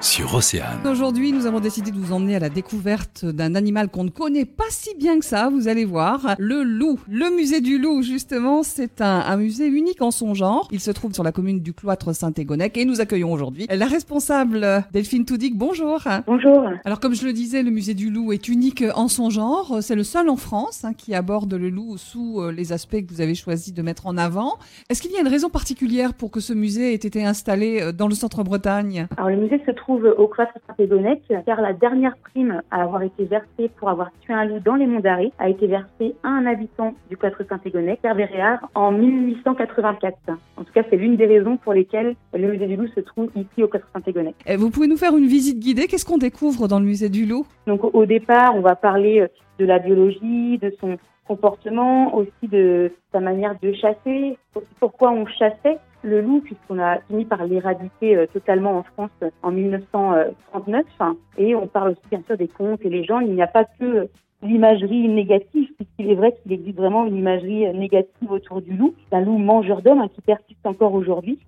sur Océane. Aujourd'hui, nous avons décidé de vous emmener à la découverte d'un animal qu'on ne connaît pas si bien que ça, vous allez voir, le loup. Le musée du loup, justement, c'est un, un musée unique en son genre. Il se trouve sur la commune du cloître Saint-Égonec et nous accueillons aujourd'hui la responsable Delphine Toudic. Bonjour. Bonjour. Alors, comme je le disais, le musée du loup est unique en son genre. C'est le seul en France hein, qui aborde le loup sous euh, les aspects que vous avez choisi de mettre en avant. Est-ce qu'il y a une raison particulière pour que ce musée ait été installé euh, dans le centre-Bretagne? Alors le musée se trouve au cloître Saint-Égonec car la dernière prime à avoir été versée pour avoir tué un loup dans les monts d'Arrée a été versée à un habitant du cloître Saint-Égonec, Pierre Véréard, en 1884. En tout cas, c'est l'une des raisons pour lesquelles le musée du loup se trouve ici au cloître Saint-Égonec. Et Vous pouvez nous faire une visite guidée Qu'est-ce qu'on découvre dans le musée du loup? Donc au- départ, on va parler euh, de la biologie, de son comportement, aussi de sa manière de chasser, aussi pourquoi on chassait le loup, puisqu'on a fini par l'éradiquer euh, totalement en France euh, en 1939. hein. Et on parle aussi bien sûr des contes et légendes. Il n'y a pas que l'imagerie négative, puisqu'il est vrai qu'il existe vraiment une imagerie euh, négative autour du loup. C'est un loup mangeur d'hommes hein, qui persiste encore aujourd'hui.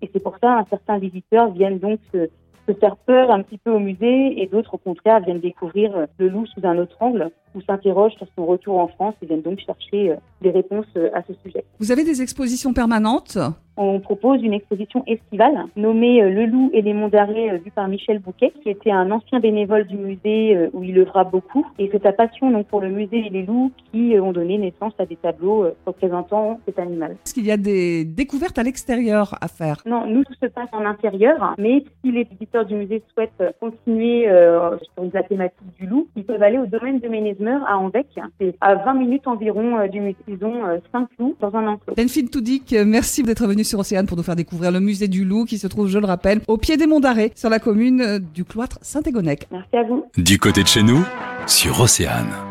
Et c'est pour ça que certains visiteurs viennent donc se, faire peur un petit peu au musée et d'autres au contraire viennent découvrir le loup sous un autre angle ou s'interrogent sur son retour en France et viennent donc chercher des réponses à ce sujet. Vous avez des expositions permanentes? On propose une exposition estivale nommée euh, Le loup et les monts d'arrêt euh, vue par Michel Bouquet, qui était un ancien bénévole du musée euh, où il œuvra beaucoup. Et c'est sa passion donc pour le musée et les loups qui ont donné naissance à des tableaux représentant cet animal. Est-ce qu'il y a des découvertes à l'extérieur à faire? Non, nous, tout se passe en intérieur, mais si les visiteurs du musée souhaitent continuer euh, sur la thématique du loup, ils peuvent aller au domaine de Ménezmeur à Anvec. C'est à 20 minutes environ du musée. Ils ont euh, cinq loups dans un enclos. Delphine Toudic, merci d'être venue sur Océane pour nous faire découvrir le musée du loup qui se trouve, je le rappelle, au pied des monts d'Arrée, sur la commune euh, du cloître Saint-Égonec. Merci à vous. Du côté de chez nous, sur Océane.